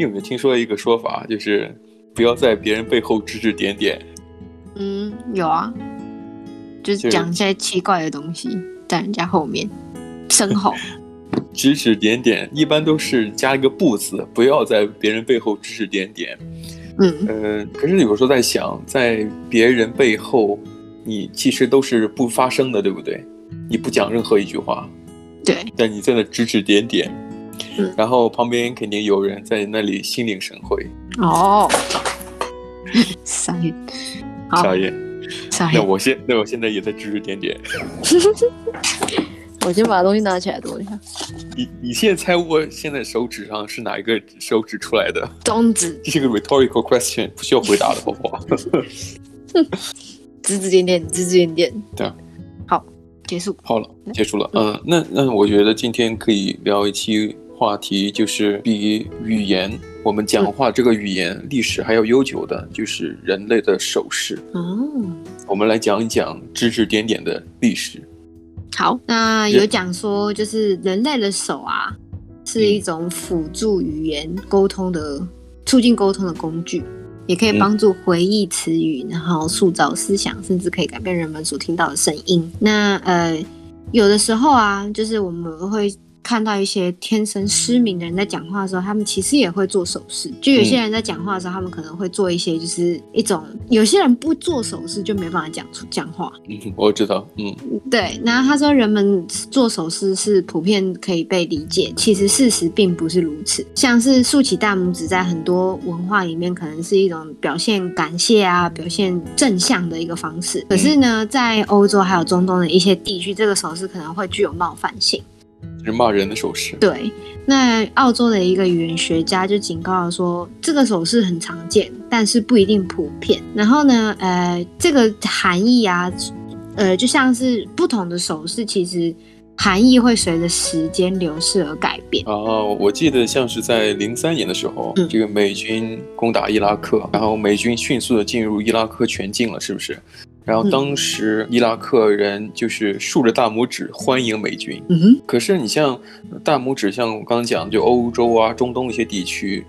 你有没有听说一个说法，就是不要在别人背后指指点点？嗯，有啊，就是讲一些奇怪的东西在人家后面身后 指指点点，一般都是加一个不字，不要在别人背后指指点点。嗯呃，可是有时候在想，在别人背后，你其实都是不发声的，对不对？你不讲任何一句话，对，但你在那指指点点，嗯，然后旁边肯定有人在那里心领神会。哦，傻眼，傻眼，傻眼。那我现那我现在也在指指点点。我先把东西拿起来，等一下。你你现在猜我现在手指上是哪一个手指出来的？中指。这是个 rhetorical question，不需要回答的，好不好？指指点点，指指点点。对啊。好，结束。好了，结束了。嗯，那那我觉得今天可以聊一期话题，就是比语言，我们讲话这个语言历史还要悠久的，就是人类的手势。哦。我们来讲一讲指指点点的历史。好，那有讲说，就是人类的手啊，是一种辅助语言沟通的、促进沟通的工具，也可以帮助回忆词语，然后塑造思想，甚至可以改变人们所听到的声音。那呃，有的时候啊，就是我们会。看到一些天生失明的人在讲话的时候，他们其实也会做手势。就有些人在讲话的时候，他们可能会做一些，就是一种有些人不做手势就没办法讲出讲话。嗯，我知道。嗯，对。然后他说，人们做手势是普遍可以被理解，其实事实并不是如此。像是竖起大拇指，在很多文化里面可能是一种表现感谢啊、表现正向的一个方式。可是呢，在欧洲还有中东的一些地区，这个手势可能会具有冒犯性。是骂人的手势。对，那澳洲的一个语言学家就警告说，这个手势很常见，但是不一定普遍。然后呢，呃，这个含义啊，呃，就像是不同的手势，其实含义会随着时间流逝而改变。哦，我记得像是在零三年的时候，嗯，这个美军攻打伊拉克，然后美军迅速的进入伊拉克全境了，是不是？然后当时伊拉克人就是竖着大拇指欢迎美军，嗯哼。可是你像大拇指，像我刚刚讲，就欧洲啊、中东一些地区，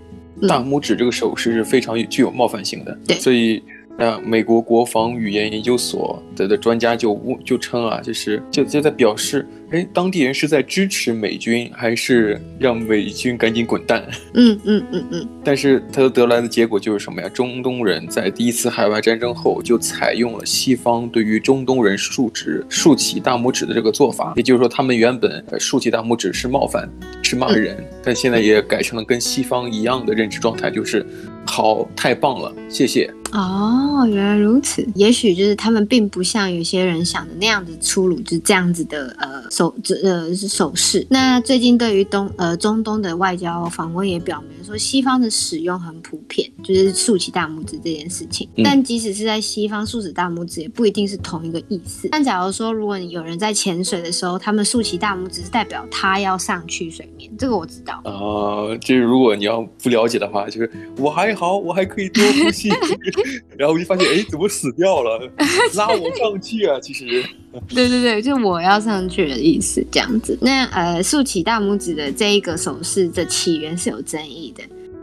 大拇指这个手势是非常具有冒犯性的，对，所以。那美国国防语言研究所的的专家就就称啊，就是就就在表示，哎，当地人是在支持美军，还是让美军赶紧滚蛋？嗯嗯嗯嗯。但是他得来的结果就是什么呀？中东人在第一次海外战争后就采用了西方对于中东人竖直竖起大拇指的这个做法，也就是说，他们原本竖起大拇指是冒犯，是骂人，嗯，但现在也改成了跟西方一样的认知状态，就是。好，太棒了，谢谢。哦，原来如此。也许就是他们并不像有些人想的那样子粗鲁，就是这样子的呃手呃手势。那最近对于东呃中东的外交访问也表明说，西方的使用很普遍，就是竖起大拇指这件事情。嗯。但即使是在西方竖起大拇指，也不一定是同一个意思。但假如说，如果你有人在潜水的时候，他们竖起大拇指，是代表他要上去水面，这个我知道。呃，就是如果你要不了解的话，就是我还。好，我还可以多呼吸。然后我就发现，哎，怎么死掉了？拉我上去啊！其实，对对对，就我要上去的意思，这样子。那呃，竖起大拇指的这一个手势的起源是有争议的。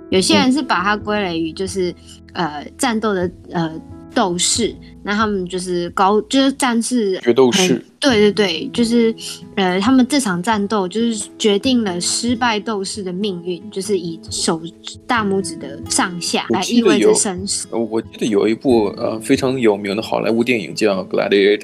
有些人是把它归类于就是、嗯、呃战斗的呃。斗士，那他们就是高，就是战士决斗士。对对对，就是呃，他们这场战斗就是决定了失败斗士的命运，就是以手大拇指的上下来意味着生死。我记得有一部呃非常有名的好莱坞电影叫《Gladiator》，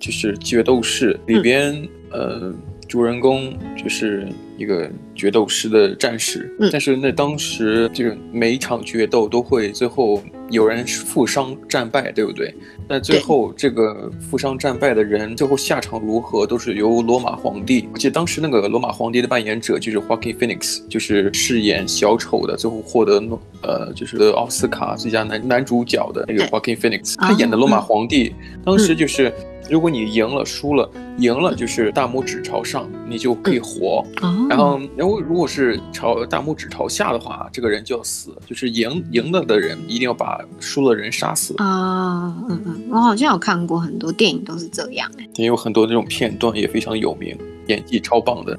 就是决斗士里边、嗯、呃。主人公就是一个决斗师的战士，嗯，但是那当时就是每一场决斗都会最后有人负伤战败，对不对？那最后这个负伤战败的人最后下场如何，都是由罗马皇帝。我记得当时那个罗马皇帝的扮演者就是 Joaquin Phoenix，就是饰演小丑的，最后获得诺呃就是奥斯卡最佳男男主角的那个 Joaquin Phoenix，他演的罗马皇帝，当时就是。嗯如果你赢了，输了，赢了就是大拇指朝上，你就可以活。嗯、然后，然后如果是朝大拇指朝下的话，这个人就要死。就是赢赢了的人一定要把输了人杀死。啊，嗯嗯，我好像有看过很多电影都是这样。也有很多这种片段也非常有名。演技超棒的。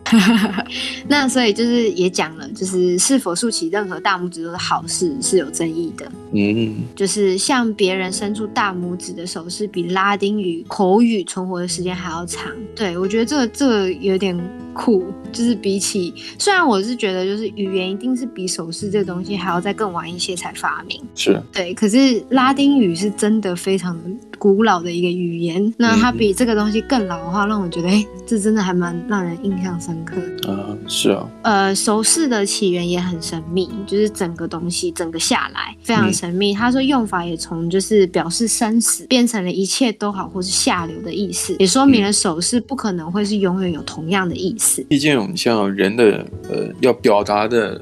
那所以就是也讲了，就是是否竖起任何大拇指都是好事是有争议的。嗯，就是向别人伸出大拇指的手势，比拉丁语口语存活的时间还要长。对，我觉得这个这个有点酷，就是比起，虽然我是觉得就是语言一定是比手势这个东西还要再更晚一些才发明。是，对，可是拉丁语是真的非常的古老的一个语言，那它比这个东西更老的话，让我觉得，哎，这真的还蛮让人印象深刻的。啊，是啊。呃，手势的起源也很神秘，就是整个东西整个下来非常神秘。他说用法也从就是表示生死，变成了一切都好或是下流的意思，也说明了手势不可能会是永远有同样的意思。毕竟像人的呃要表达的。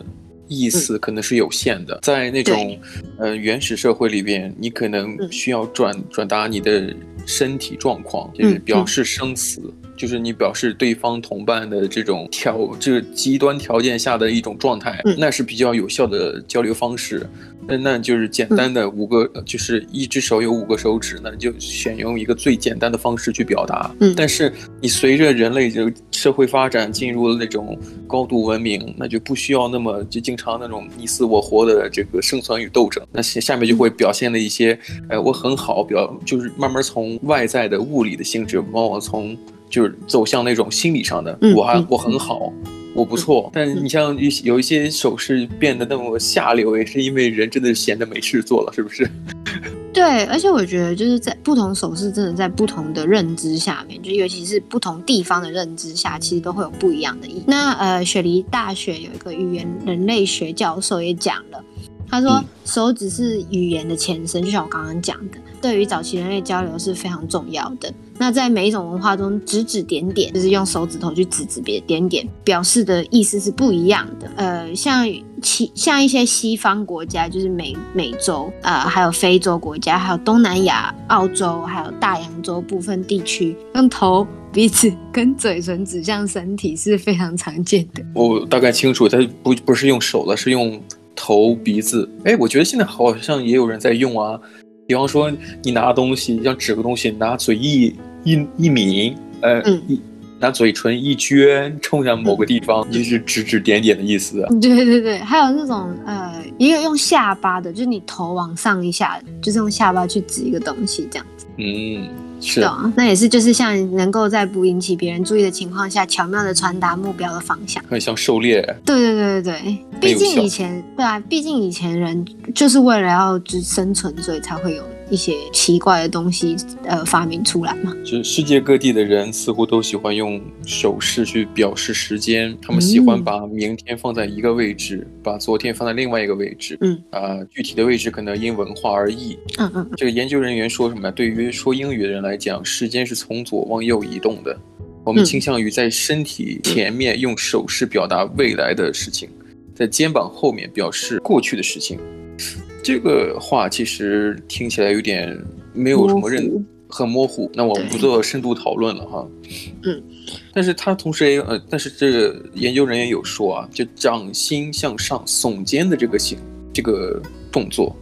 意思可能是有限的，在那种呃原始社会里边，你可能需要转转达你的身体状况，就是表示生死，就是你表示对方同伴的这种条，这个极端条件下的一种状态，那是比较有效的交流方式。那那就是简单的五个，嗯、就是一只手有五个手指，那就选用一个最简单的方式去表达。嗯，但是你随着人类的社会发展进入了那种高度文明，那就不需要那么就经常那种你死我活的这个生存与斗争。那下下面就会表现了一些，哎、呃，我很好，表就是慢慢从外在的物理的性质，往往从就是走向那种心理上的，我还我很好。我不错，但你像有一些手势变得那么下流，也是因为人真的闲得没事做了，是不是？对，而且我觉得就是在不同手势，真的在不同的认知下面，就尤其是不同地方的认知下，其实都会有不一样的意义。那呃，雪梨大学有一个语言人类学教授也讲了，他说手指是语言的前身，就像我刚刚讲的。对于早期人类交流是非常重要的。那在每一种文化中，指指点点就是用手指头去指指别点点，表示的意思是不一样的。呃，像其像一些西方国家，就是美美洲啊、还有非洲国家，还有东南亚、澳洲，还有大洋洲部分地区，用头、鼻子跟嘴唇指向身体是非常常见的。我大概清楚，它不不是用手了，是用头、鼻子。哎，我觉得现在好像也有人在用啊。比方说，你拿东西，像指个东西，拿嘴一一一抿，呃，嗯、一拿嘴唇一撅，冲向某个地方，嗯、就是指指点点的意思。对对对，还有那种呃，一个用下巴的，就是你头往上一下，就是用下巴去指一个东西，这样子。嗯。是啊，那也是，就是像能够在不引起别人注意的情况下，巧妙的传达目标的方向，很像狩猎。对对对对对，毕竟以前，对啊，毕竟以前人就是为了要生存，所以才会有。一些奇怪的东西，呃，发明出来嘛。就世界各地的人似乎都喜欢用手势去表示时间，他们喜欢把明天放在一个位置，嗯、把昨天放在另外一个位置。嗯啊、呃，具体的位置可能因文化而异。嗯嗯。这个研究人员说什么？对于说英语的人来讲，时间是从左往右移动的。我们倾向于在身体前面用手势表达未来的事情，在肩膀后面表示过去的事情。这个话其实听起来有点没有什么认，模很模糊。那我们不做深度讨论了哈。嗯，但是他同时也有呃，但是这个研究人员有说啊，就掌心向上耸肩的这个形，这个动作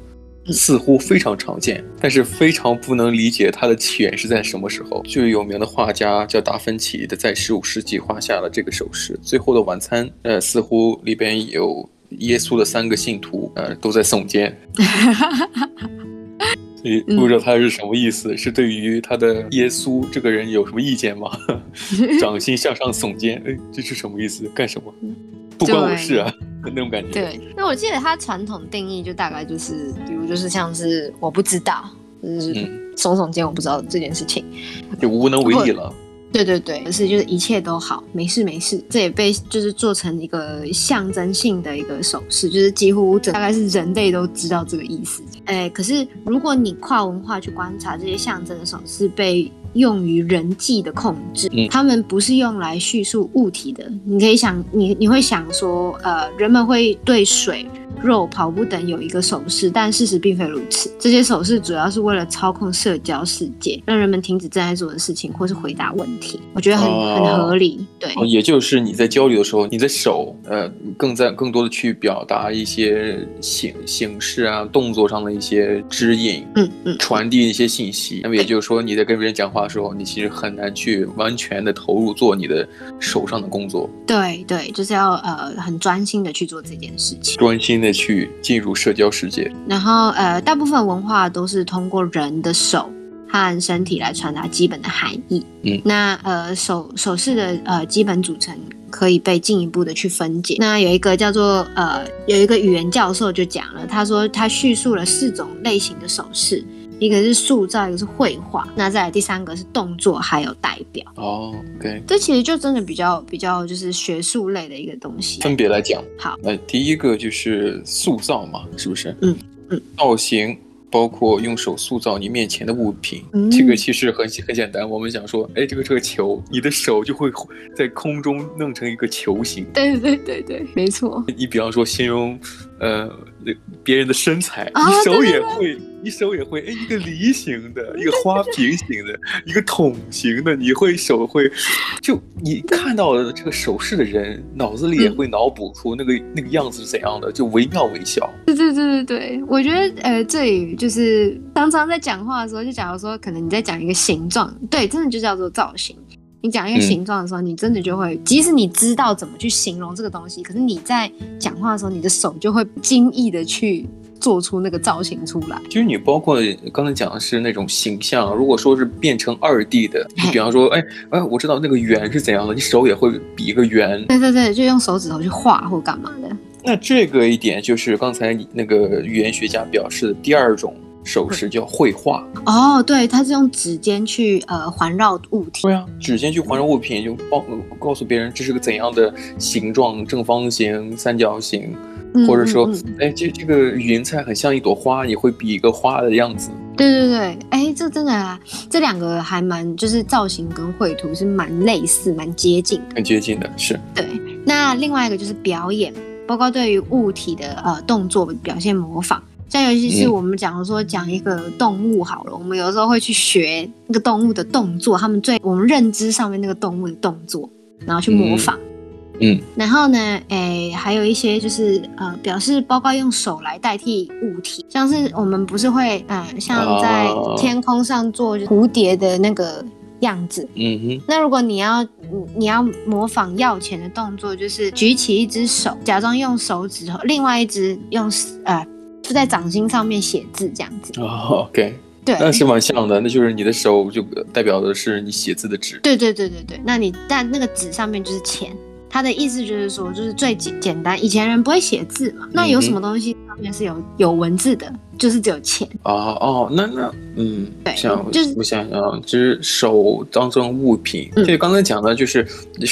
似乎非常常见，但是非常不能理解它的起源是在什么时候。最有名的画家叫达芬奇的，在十五世纪画下了这个手势，《最后的晚餐》呃，似乎里边有。耶稣的三个信徒，呃，都在耸肩，所以不知道他是什么意思，嗯、是对于他的耶稣这个人有什么意见吗？掌心向上耸肩，哎，这是什么意思？干什么？不关我事啊，对那种感觉。对，那我记得它传统定义就大概就是，比如就是像是我不知道，就是耸耸肩，我不知道这件事情，就无能为力了。对对对，是就是一切都好，没事没事，这也被就是做成一个象征性的一个手势，就是几乎大概是人类都知道这个意思。哎，可是如果你跨文化去观察这些象征的手势，被用于人际的控制，嗯，他们不是用来叙述物体的。你可以想，你你会想说，呃，人们会对水肉、跑步等有一个手势，但事实并非如此。这些手势主要是为了操控社交世界，让人们停止正在做的事情，或是回答问题。我觉得很、哦、很合理。对，也就是你在交流的时候，你的手呃更在更多的去表达一些形形式啊、动作上的一些指引，嗯嗯，传递一些信息。那么也就是说，你在跟别人讲话的时候，你其实很难去完全的投入做你的手上的工作。对对，就是要呃很专心的去做这件事情，专心的去进入社交世界。然后呃，大部分文化都是通过人的手和身体来传达基本的含义。嗯，那呃手手势的呃基本组成可以被进一步的去分解。那有一个叫做呃有一个语言教授就讲了，他说他叙述了四种类型的手势。一个是塑造，一个是绘画，那再来第三个是动作，还有代表。哦，OK，这其实就真的比较比较就是学术类的一个东西。分别来讲，好，呃，第一个就是塑造嘛，是不是？嗯嗯，造型包括用手塑造你面前的物品，嗯、这个其实很很简单。我们想说，哎，这个这个球，你的手就会在空中弄成一个球形。对对对对，没错。你比方说形容，呃。别人的身材，你手也会，哦、对对对，你手也会，哎，一个梨形的，一个花瓶形的，一个桶形的，你会手会，就你看到的这个手势的人，脑子里也会脑补出那个、嗯、那个样子是怎样的，就惟妙惟肖。对对对对对，我觉得呃，这里就是常常在讲话的时候，就假如说可能你在讲一个形状，对，真的就叫做造型。你讲一个形状的时候，嗯，你真的就会，即使你知道怎么去形容这个东西，可是你在讲话的时候，你的手就会不经意的去做出那个造型出来。其实你包括刚才讲的是那种形象，如果说是变成二 D 的，你比方说，哎哎，我知道那个圆是怎样的，你手也会比一个圆。对对对，就用手指头去画或干嘛的。那这个一点就是刚才你那个语言学家表示的第二种。手势叫绘画哦，对，它是用指尖去呃环绕物体。对啊，指尖去环绕物品，就告告诉别人这是个怎样的形状，正方形、三角形，或者说，哎、嗯，这、嗯、这个云彩很像一朵花，你会比一个花的样子。对对对，哎，这真的啊，这两个还蛮就是造型跟绘图是蛮类似、蛮接近的。很接近的是。对，那另外一个就是表演，包括对于物体的呃动作表现模仿。像尤其是我们讲说讲一个动物好了，嗯，我们有时候会去学那个动物的动作，他们最我们认知上面那个动物的动作，然后去模仿。嗯，嗯。然后呢，诶，还有一些就是呃，表示包括用手来代替物体，像是我们不是会呃，像在天空上做蝴蝶的那个样子。嗯哼。那如果你要你要模仿要钱的动作，就是举起一只手，假装用手指头，另外一只用呃。就在掌心上面写字这样子。哦，OK，对，那是蛮像的，那就是你的手就代表的是你写字的纸，对对对对对，那你但那个纸上面就是钱，他的意思就是说，就是最简简单，以前人不会写字嘛，那有什么东西上面是有有文字的？就是只有钱哦哦，那那嗯，对，像就是我想想，就是手当成物品，这、嗯、刚才讲的就是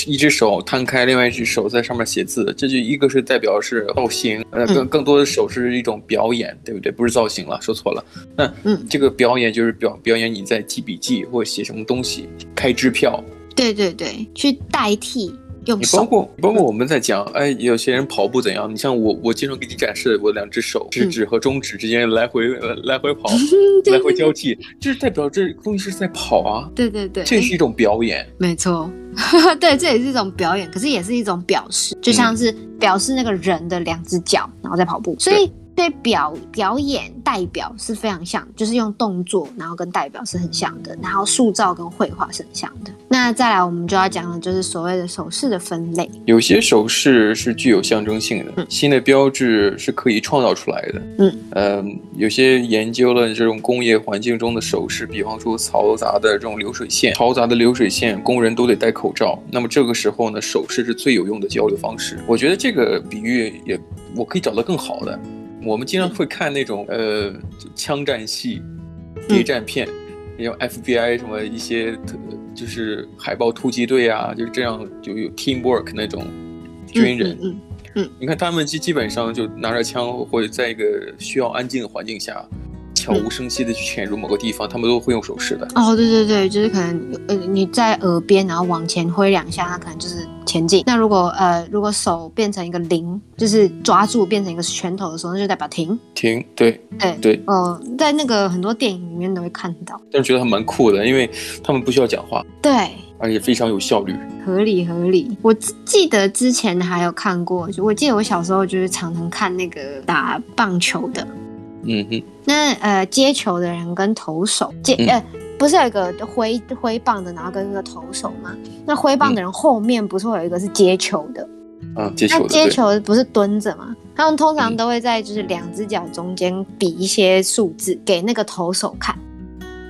一只手摊开，另外一只手在上面写字，这就一个是代表是造型，呃，更更多的手是一种表演，嗯，对不对？不是造型了，说错了。那嗯，这个表演就是表表演你在记笔记或写什么东西，开支票，对对对，去代替。你包括包括我们在讲，哎，有些人跑步怎样？你像我，我经常给你展示我两只手，食指和中指之间来回来回跑，来回交替，这是代表这东西是在跑啊。对对对，这是一种表演。没错，对，这也是一种表演，可是也是一种表示，就像是表示那个人的两只脚，然后在跑步，所以。对表表演代表是非常像，就是用动作，然后跟代表是很像的，然后塑造跟绘画是很像的。那再来，我们就要讲的就是所谓的手势的分类。有些手势是具有象征性的，嗯、新的标志是可以创造出来的。嗯，呃，有些研究了这种工业环境中的手势，比方说嘈杂的这种流水线，嘈杂的流水线，工人都得戴口罩。那么这个时候呢，手势是最有用的交流方式。我觉得这个比喻也，我可以找到更好的。我们经常会看那种呃枪战戏、谍战片，有、嗯、FBI 什么一些，就是海豹突击队啊，就是这样就有 teamwork 那种军人。嗯嗯，嗯，你看他们基基本上就拿着枪，或者在一个需要安静的环境下。悄无声息的去潜入某个地方，他们都会用手势的。哦，对对对，就是可能呃你在耳边，然后往前挥两下，它可能就是前进。那如果呃如果手变成一个零，就是抓住变成一个拳头的时候，那就代表停。停，对，对对。哦、呃，在那个很多电影里面都会看到。但是觉得还蛮酷的，因为他们不需要讲话。对。而且非常有效率，合理合理。我记得之前还有看过，我记得我小时候就是常常看那个打棒球的，嗯哼。那呃接球的人跟投手接、嗯、呃不是有一个挥挥棒的，然后跟一个投手吗？那挥棒的人后面不是会有一个是接球的？啊、嗯，接球的。那接球不是蹲着吗？他们通常都会在就是两只脚中间比一些数字给那个投手看，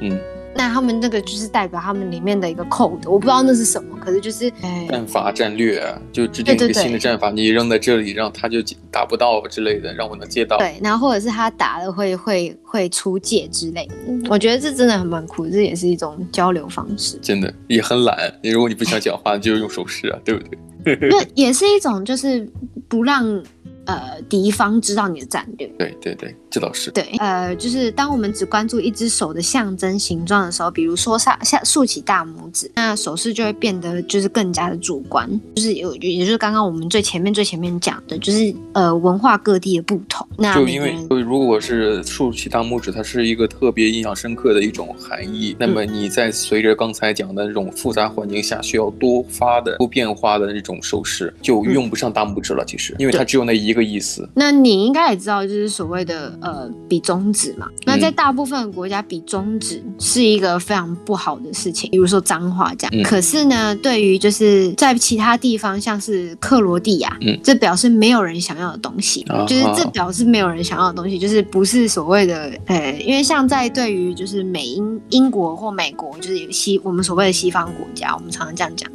嗯。那他们那个就是代表他们里面的一个 code，我不知道那是什么，可是就是战法战略啊，就制定一个新的战法，你扔在这里，让他就打不到之类的，让我能接到。对，然后或者是他打了会会会出界之类的，我觉得这真的很蛮酷，这也是一种交流方式。真的也很懒，你如果你不想讲话，就用手势啊，对不对？那也是一种就是不让。呃，敌方知道你的战略。对对对，这倒是。对，呃，就是当我们只关注一只手的象征形状的时候，比如说下下竖起大拇指，那手势就会变得就是更加的主观。就是有，也就是刚刚我们最前面最前面讲的，就是呃文化各地的不同。那就因为如果是竖起大拇指，它是一个特别印象深刻的一种含义。嗯、那么你在随着刚才讲的那种复杂环境下，需要多发的、多变化的那种手势，就用不上大拇指了。其实，因为它只有那一个。这个意思，那你应该也知道，就是所谓的呃比中指嘛。那在大部分的国家，比中指是一个非常不好的事情，比如说脏话这样。嗯、可是呢，对于就是在其他地方，像是克罗地亚，嗯，这表示没有人想要的东西，嗯、就是这表示没有人想要的东西，就是不是所谓的呃，因为像在对于就是美英英国或美国，就是有西我们所谓的西方国家，我们常常这样讲的。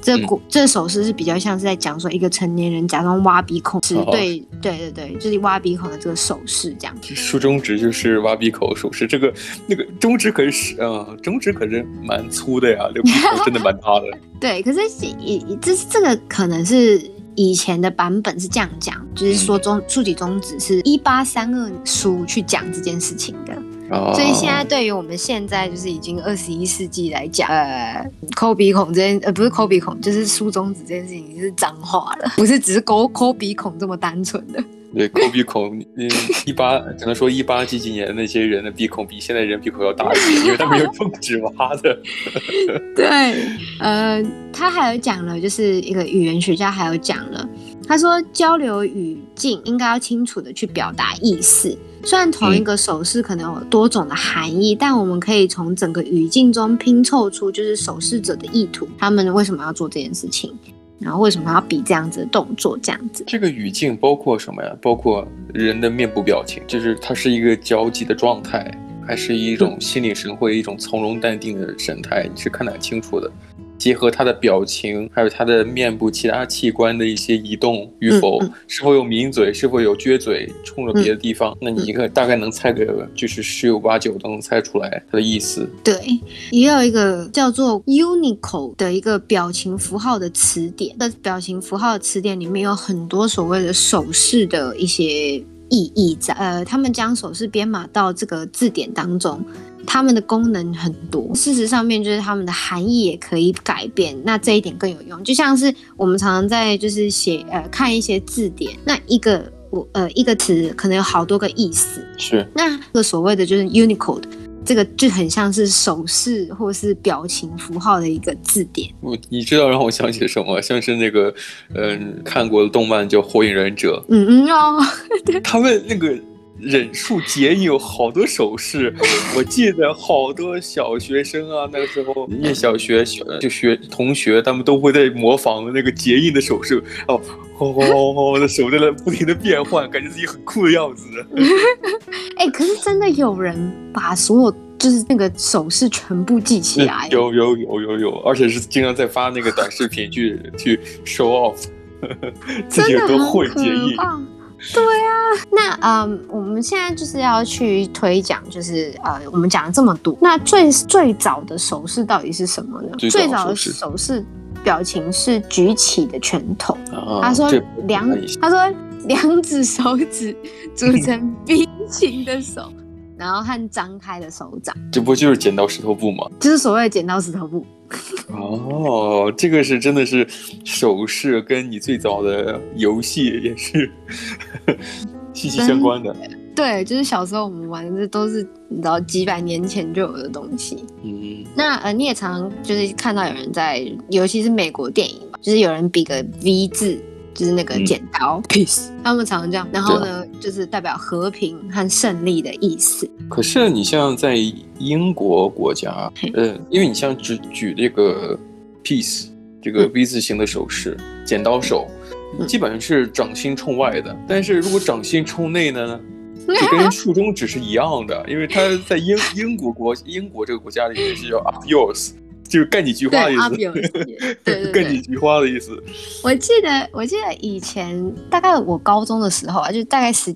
这古、嗯、这首诗是比较像是在讲说一个成年人假装挖鼻孔，是对对对对，就是挖鼻孔的这个手势这样。竖中指就是挖鼻孔手势，这个那个中指可是呃中指可是蛮粗的呀，这鼻孔真的蛮大的。对，可是以这这个可能是以前的版本是这样讲，就是说中竖起中指是一八三二书去讲这件事情的。所以现在对于我们现在就是已经二十一世纪来讲，呃，抠鼻孔这件呃不是抠鼻孔，就是竖中指这件事情已经是脏话了，不是只是抠抠鼻孔这么单纯的。对，抠鼻孔，嗯，一八只能说一八几几年那些人的鼻孔比现在人鼻孔要大因为他们有中指挖的。对，呃，他还有讲了，就是一个语言学家还有讲了，他说交流语境应该要清楚的去表达意思。虽然同一个手势可能有多种的含义，嗯、但我们可以从整个语境中拼凑出就是手势者的意图，他们为什么要做这件事情，然后为什么要比这样子的动作，这样子。这个语境包括什么呀？包括人的面部表情，就是它是一个焦急的状态，还是一种心领神会、嗯、一种从容淡定的神态？你是看得很清楚的。结合他的表情，还有他的面部其他器官的一些移动与否，嗯嗯、是否有抿嘴，是否有撅嘴，冲着别的地方，嗯、那你一个大概能猜个，就是十有八九都能猜出来他的意思。对，也有一个叫做 Unicode 的一个表情符号的词典，那表情符号的词典里面有很多所谓的手势的一些意义在，呃，他们将手势编码到这个字典当中。他们的功能很多，事实上面就是他们的含义也可以改变，那这一点更有用。就像是我们常常在就是写呃看一些字典，那一个我呃一个词可能有好多个意思，是那个所谓的就是 Unicode，这个就很像是手势或是表情符号的一个字典。我你知道让我想起什么？像是那个嗯、呃、看过的动漫叫《火影忍者》，嗯嗯哦，对，他们那个。忍术结印有好多手势，我记得好多小学生啊，那个时候念小学小就学同学，他们都会在模仿那个结印的手势，哦，哦哦哦，的手在那不停的变换，感觉自己很酷的样子。哎、欸，可是真的有人把所有就是那个手势全部记起来？有有有有有，而且是经常在发那个短视频去去 show off，自己都会结印。对啊，那嗯，我们现在就是要去推讲，就是呃，我们讲了这么多，那最最早的手势到底是什么呢？最早的手势表情是举起的拳头。啊、他说两，他说两指手指 组成 V 型的手。然后和张开的手掌，这不就是剪刀石头布吗？就是所谓的剪刀石头布。哦，这个是真的是手势，跟你最早的游戏也是 息息相关的。对，就是小时候我们玩的，这都是你知道几百年前就有的东西。嗯，那呃，你也常就是看到有人在，尤其是美国电影嘛，就是有人比个 V 字。就是那个剪刀、嗯、peace，他们常常这样，然后呢，就是代表和平和胜利的意思。可是你像在英国国家，呃，因为你像只举这个 peace 这个 V 字形的手势，嗯、剪刀手，基本上是掌心冲外的。但是如果掌心冲内呢，就跟竖中指是一样的，因为他在英英国国英国这个国家里面是叫 up yours。就是干几句话的意思，对，对，对，干几句话的意思。我记得，我记得以前大概我高中的时候啊，就大概十，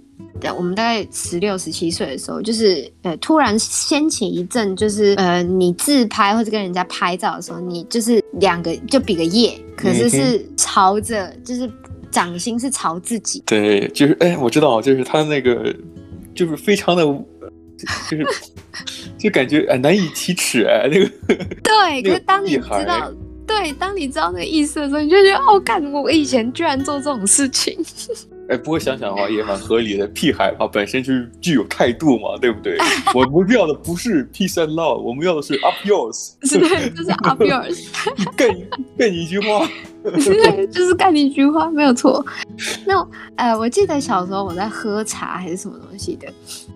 我们大概十六、十七岁的时候，就是呃，突然掀起一阵，就是呃，你自拍或者跟人家拍照的时候，你就是两个就比个耶，可是是朝着，嗯、就是掌心是朝自己。对，就是哎，我知道，就是他那个，就是非常的。就是，就感觉哎难以启齿哎，那个对。可是当你知道，对，当你知道那个意思的时候，你就觉得哦，干，我以前居然做这种事情。哎，不过想想的话也蛮合理的。屁孩嘛，本身就是具有态度嘛，对不对？我们要的不是 peace and love，我们要的是 up yours，是对，就是 up yours，干干你一句话，对，就是干你一句话，没有错。那呃，我记得小时候我在喝茶还是什么东西的，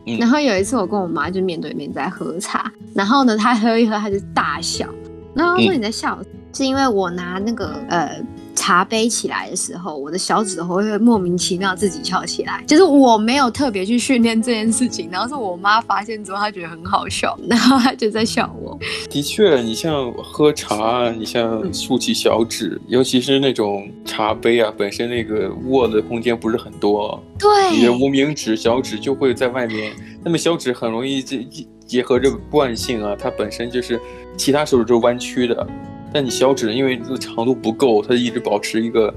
嗯、然后有一次我跟我妈就面对面在喝茶，然后呢，她喝一喝，她就大笑，然后她说你在笑，嗯、是因为我拿那个呃。茶杯起来的时候，我的小指头会莫名其妙自己翘起来，就是我没有特别去训练这件事情，然后是我妈发现之后，她觉得很好笑，然后她就在笑我。的确，你像喝茶，你像竖起小指，嗯、尤其是那种茶杯啊，本身那个握的空间不是很多，对，你的无名指、小指就会在外面，那么小指很容易结结合这个惯性啊，它本身就是其他手指都是弯曲的。但你小指因为这个长度不够，它一直保持一个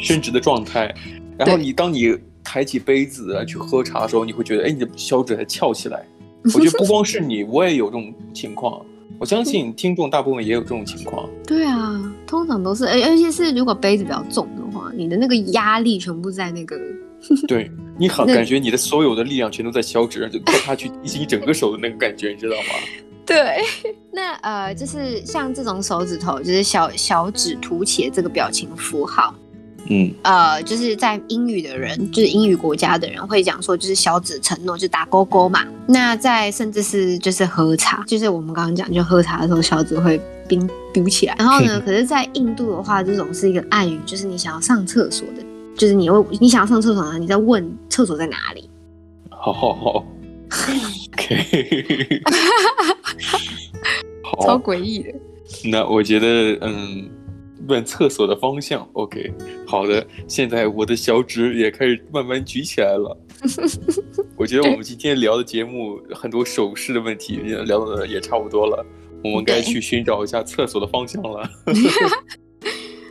伸直的状态。然后你当你抬起杯子来去喝茶的时候，你会觉得，哎，你的小指还翘起来。我觉得不光是你，我也有这种情况。我相信听众大部分也有这种情况。对啊，通常都是，而而且是如果杯子比较重的话，你的那个压力全部在那个。对，你好，感觉你的所有的力量全都在小指上，就靠它去提起你整个手的那个感觉，你知道吗？对，那呃，就是像这种手指头，就是小小指凸起的这个表情符号，嗯，呃，就是在英语的人，就是英语国家的人会讲说，就是小指承诺，就打勾勾嘛。那在甚至是就是喝茶，就是我们刚刚讲，就喝茶的时候小指会冰嘟起来。然后呢，可是，在印度的话，这种是一个暗语，就是你想要上厕所的，就是你会你想要上厕所呢，你在问厕所在哪里。好好好。OK，好，超诡异的。那我觉得，嗯，问厕所的方向。OK，好的。现在我的小指也开始慢慢举起来了。我觉得我们今天聊的节目很多手势的问题聊的也差不多了，我们该去寻找一下厕所的方向了。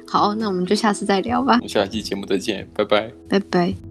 好，那我们就下次再聊吧。我们下期节目再见，拜拜，拜拜。